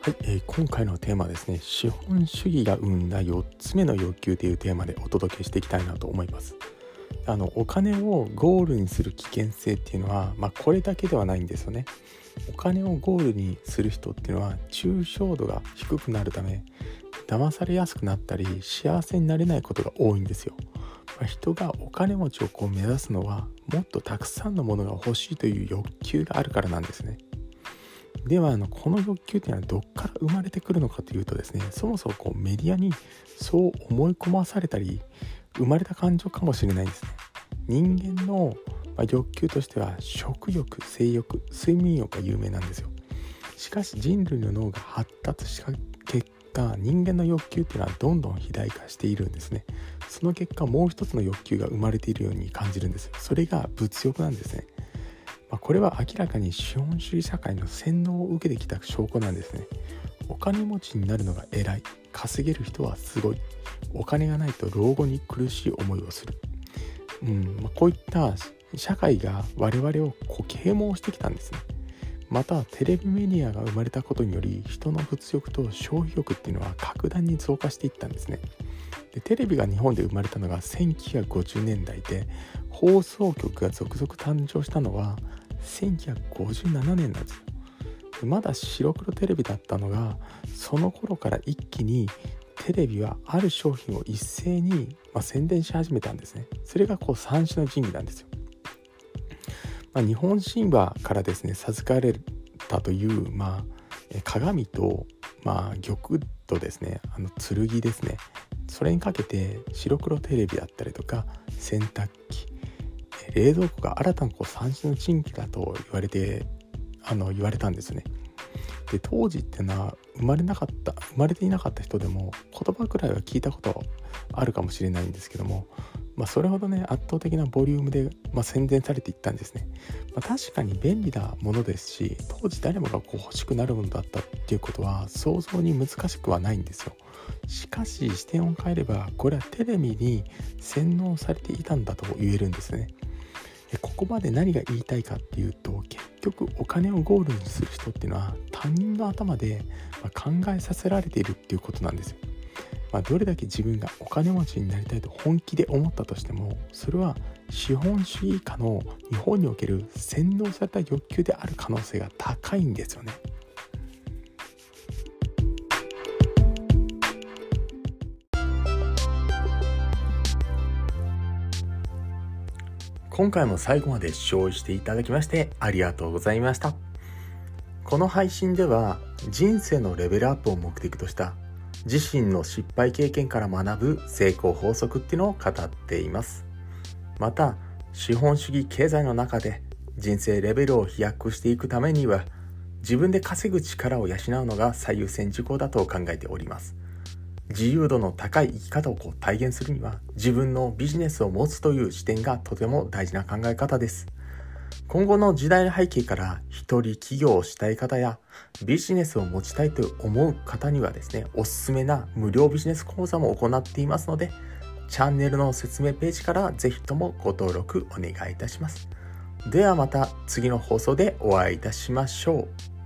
はい、えー今回のテーマはですね資本主義が生んだ4つ目の欲求というテーマでお届けしていきたいなと思います。あのお金をゴールにする危険性っていうのは、まあ、これだけではないんですよね。お金をゴールにする人っていうのは抽象度が低くなるため騙されやすくなったり幸せになれないことが多いんですよ、まあ人がお金持ちをこう目指すのはもっとたくさんのものが欲しいという欲求があるからなんですね。ではあのこの欲求っていうのはどっから生まれてくるのかというとですねそもそもこうメディアにそう思い込まされたり生まれた感情かもしれないですね。人間の欲求としては食欲性欲睡眠欲が有名なんですよ。しかし人類の脳が発達した結果人間の欲求っていうのはどんどん肥大化しているんですね。その結果もう一つの欲求が生まれているように感じるんですそれが物欲なんですね。まあ、これは明らかに資本主義社会の洗脳を受けてきた証拠なんですね。お金持ちになるのが偉い。稼げる人はすごい。お金がないと老後に苦しい思いをする、うん。まあ、こういった社会が我々をこう啓蒙してきたんですね。またテレビメディアが生まれたことにより人の物欲と消費欲っていうのは格段に増加していったんですね。でテレビが日本で生まれたのが1950年代で放送局が続々誕生したのは1957年なんですよでまだ白黒テレビだったのがその頃から一気にテレビはある商品を一斉に、まあ、宣伝し始めたんですね。それがこう三種の神器なんですよ、まあ、日本神話からですね授かれたという、まあ、鏡と、まあ、玉とですねあの剣ですね。それにかけて白黒テレビだったりとか洗濯機。冷蔵庫が新たなこう三種の神器だと言われてあの言われたんですね。で当時ってのは生まれなかった生まれていなかった人でも言葉くらいは聞いたことあるかもしれないんですけども、まあ、それほどね圧倒的なボリュームで、まあ、宣伝されていったんですね、まあ、確かに便利なものですし当時誰もがこう欲しくなるものだったっていうことは想像に難しくはないんですよ。しかし視点を変えればこれはテレビに洗脳されていたんだと言えるんですね。でここまで何が言いたいかっていうと結局お金をゴールにする人っていうのは他人の頭で考えさせられているっていうことなんですよ。まあ、どれだけ自分がお金持ちになりたいと本気で思ったとしてもそれは資本主義下の日本における洗脳された欲求である可能性が高いんですよね。今回も最後まで視聴していただきましてありがとうございました。この配信では人生のレベルアップを目的とした自身の失敗経験から学ぶ成功法則っていうのを語っています。また、資本主義経済の中で人生レベルを飛躍していくためには自分で稼ぐ力を養うのが最優先事項だと考えております。自由度の高い生き方をこう体現するには自分のビジネスを持つという視点がとても大事な考え方です。今後の時代の背景から一人起業をしたい方やビジネスを持ちたいと思う方にはですね、おすすめな無料ビジネス講座も行っていますので、チャンネルの説明ページからぜひともご登録お願いいたします。ではまた次の放送でお会いいたしましょう。